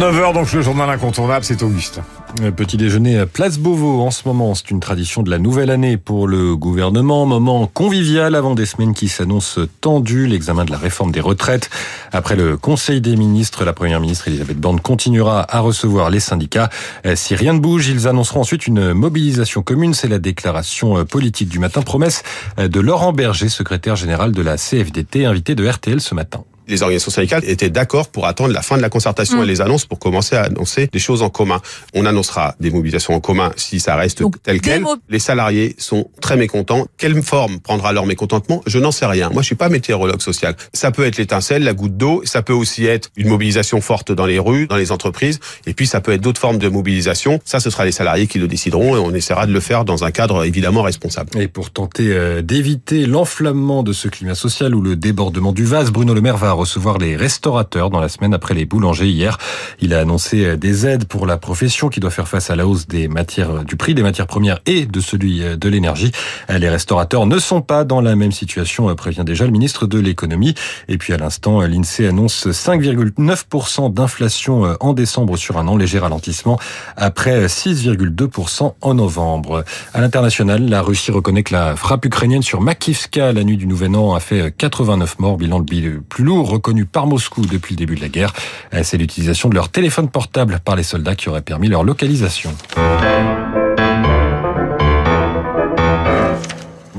9h, donc le journal incontournable, c'est Augustin. Petit déjeuner à Place Beauvau en ce moment, c'est une tradition de la nouvelle année pour le gouvernement, moment convivial avant des semaines qui s'annoncent tendues, l'examen de la réforme des retraites. Après le Conseil des ministres, la première ministre Elisabeth Borne continuera à recevoir les syndicats. Si rien ne bouge, ils annonceront ensuite une mobilisation commune, c'est la déclaration politique du matin, promesse de Laurent Berger, secrétaire général de la CFDT, invité de RTL ce matin les organisations syndicales étaient d'accord pour attendre la fin de la concertation mmh. et les annonces pour commencer à annoncer des choses en commun. On annoncera des mobilisations en commun si ça reste tel quel. Les salariés sont très mécontents. Quelle forme prendra leur mécontentement? Je n'en sais rien. Moi, je suis pas météorologue social. Ça peut être l'étincelle, la goutte d'eau. Ça peut aussi être une mobilisation forte dans les rues, dans les entreprises. Et puis, ça peut être d'autres formes de mobilisation. Ça, ce sera les salariés qui le décideront et on essaiera de le faire dans un cadre évidemment responsable. Et pour tenter euh, d'éviter l'enflammement de ce climat social ou le débordement du vase, Bruno Le Maire va recevoir les restaurateurs dans la semaine après les boulangers hier. Il a annoncé des aides pour la profession qui doit faire face à la hausse des matières, du prix des matières premières et de celui de l'énergie. Les restaurateurs ne sont pas dans la même situation, prévient déjà le ministre de l'économie. Et puis à l'instant, l'INSEE annonce 5,9% d'inflation en décembre sur un an, léger ralentissement après 6,2% en novembre. À l'international, la Russie reconnaît que la frappe ukrainienne sur Makivska la nuit du Nouvel An a fait 89 morts, bilan le plus lourd reconnu par Moscou depuis le début de la guerre. C'est l'utilisation de leur téléphone portable par les soldats qui aurait permis leur localisation.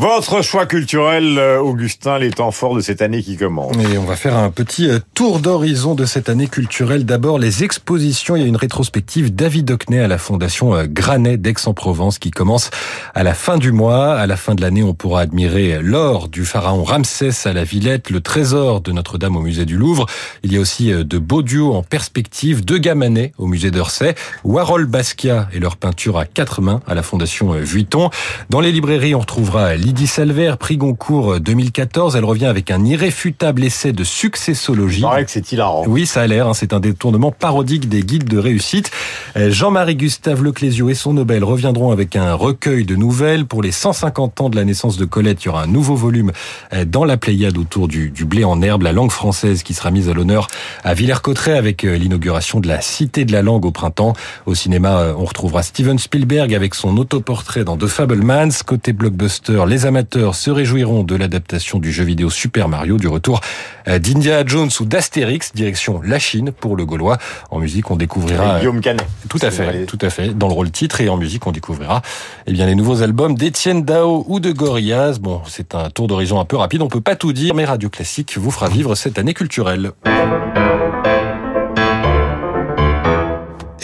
Votre choix culturel, euh, Augustin, les temps forts de cette année qui commence. Et on va faire un petit euh, tour d'horizon de cette année culturelle. D'abord, les expositions. Il y a une rétrospective David Hockney à la Fondation euh, Granet d'Aix-en-Provence qui commence à la fin du mois. À la fin de l'année, on pourra admirer l'or du pharaon Ramsès à la Villette, le trésor de Notre-Dame au musée du Louvre. Il y a aussi de beaux duos en perspective, de Gamanet au musée d'Orsay, Harold Basquiat et leur peinture à quatre mains à la Fondation Vuitton. Dans les librairies, on retrouvera Lydie Salver, prix Goncourt 2014. Elle revient avec un irréfutable essai de successologie. que c'est hilarant. Oui, ça a l'air. Hein. c'est un détournement parodique des guides de réussite. Euh, Jean-Marie Gustave Leclésio et son Nobel reviendront avec un recueil de nouvelles. Pour les 150 ans de la naissance de Colette, il y aura un nouveau volume euh, dans la Pléiade autour du, du blé en herbe, la langue française qui sera mise à l'honneur à Villers-Cotterêts avec euh, l'inauguration de la Cité de la langue au printemps. Au cinéma, on retrouvera Steven Spielberg avec son autoportrait dans The Fablemans. Côté blockbuster, les amateurs se réjouiront de l'adaptation du jeu vidéo Super Mario, du retour euh, d'Indiana Jones ou d'Astérix, direction la Chine pour le Gaulois. En musique, on découvrira... Guillaume Canet. Tout à fait, tout à fait. Dans le rôle titre et en musique, on découvrira eh bien, les nouveaux albums d'Étienne Dao ou de Gorillaz. Bon, c'est un tour d'horizon un peu rapide, on peut pas tout dire, mais Radio Classique vous fera vivre cette année culturelle.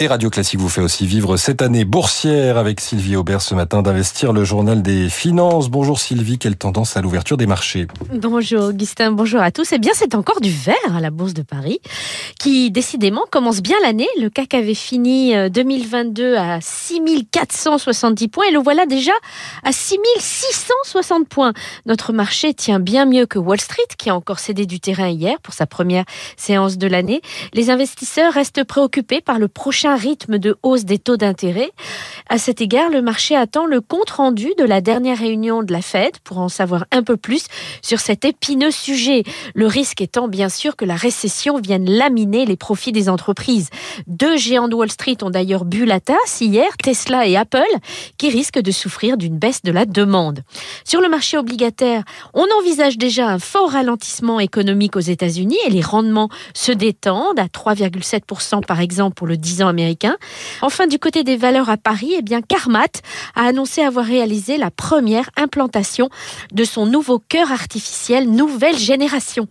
Et Radio Classique vous fait aussi vivre cette année boursière avec Sylvie Aubert ce matin d'Investir, le journal des finances. Bonjour Sylvie, quelle tendance à l'ouverture des marchés? Bonjour Augustin, bonjour à tous. Eh bien, c'est encore du vert à la Bourse de Paris qui décidément commence bien l'année. Le CAC avait fini 2022 euh, à 6470 points et le voilà déjà à 6660 points. Notre marché tient bien mieux que Wall Street qui a encore cédé du terrain hier pour sa première séance de l'année. Les investisseurs restent préoccupés par le prochain rythme de hausse des taux d'intérêt. À cet égard, le marché attend le compte-rendu de la dernière réunion de la Fed pour en savoir un peu plus sur cet épineux sujet. Le risque étant bien sûr que la récession vienne laminer les profits des entreprises. Deux géants de Wall Street ont d'ailleurs bu la tasse hier, Tesla et Apple, qui risquent de souffrir d'une baisse de la demande. Sur le marché obligataire, on envisage déjà un fort ralentissement économique aux États-Unis et les rendements se détendent à 3,7% par exemple pour le 10 ans américain. Enfin, du côté des valeurs à Paris, eh bien, Carmat a annoncé avoir réalisé la première implantation de son nouveau cœur artificiel nouvelle génération.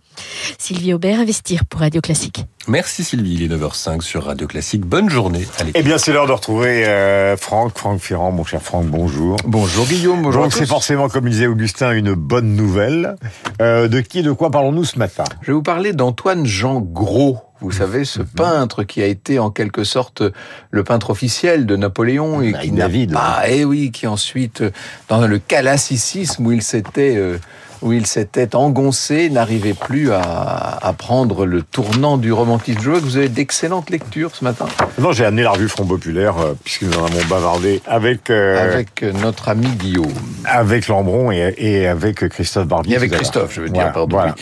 Sylvie Aubert, Investir pour Radio Classique. Merci Sylvie, il est 9h05 sur Radio Classique. Bonne journée. Eh bien, c'est l'heure de retrouver euh, Franck, Franck Ferrand, mon cher Franck, bonjour. Bonjour Guillaume, bonjour. Donc c'est forcément, comme disait Augustin, une bonne nouvelle. Euh, de qui et de quoi parlons-nous ce matin? Je vais vous parler d'Antoine Jean Gros. Vous savez, ce mhm. peintre qui a été en quelque sorte le peintre officiel de Napoléon et qui n'a pas, eh oui, qui ensuite, dans le classicisme où il s'était euh, où il s'était engoncé, n'arrivait plus à, à, prendre le tournant du romantisme. Je vois que vous avez d'excellentes lectures ce matin. Non, j'ai amené la revue Front Populaire, euh, puisque nous en avons bavardé avec... Euh, avec notre ami Guillaume. Avec Lambron et, et avec Christophe Barbier. Et avec Christophe, je veux dire, pardon. Voilà.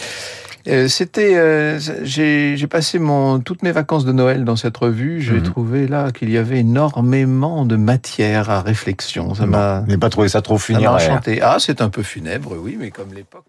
Euh, c'était, euh, j'ai passé mon, toutes mes vacances de Noël dans cette revue. J'ai mhm. trouvé là qu'il y avait énormément de matière à réflexion. Ça m'a. n'ai pas trouvé ça trop enchanté. Ah, c'est un peu funèbre, oui, mais comme l'époque.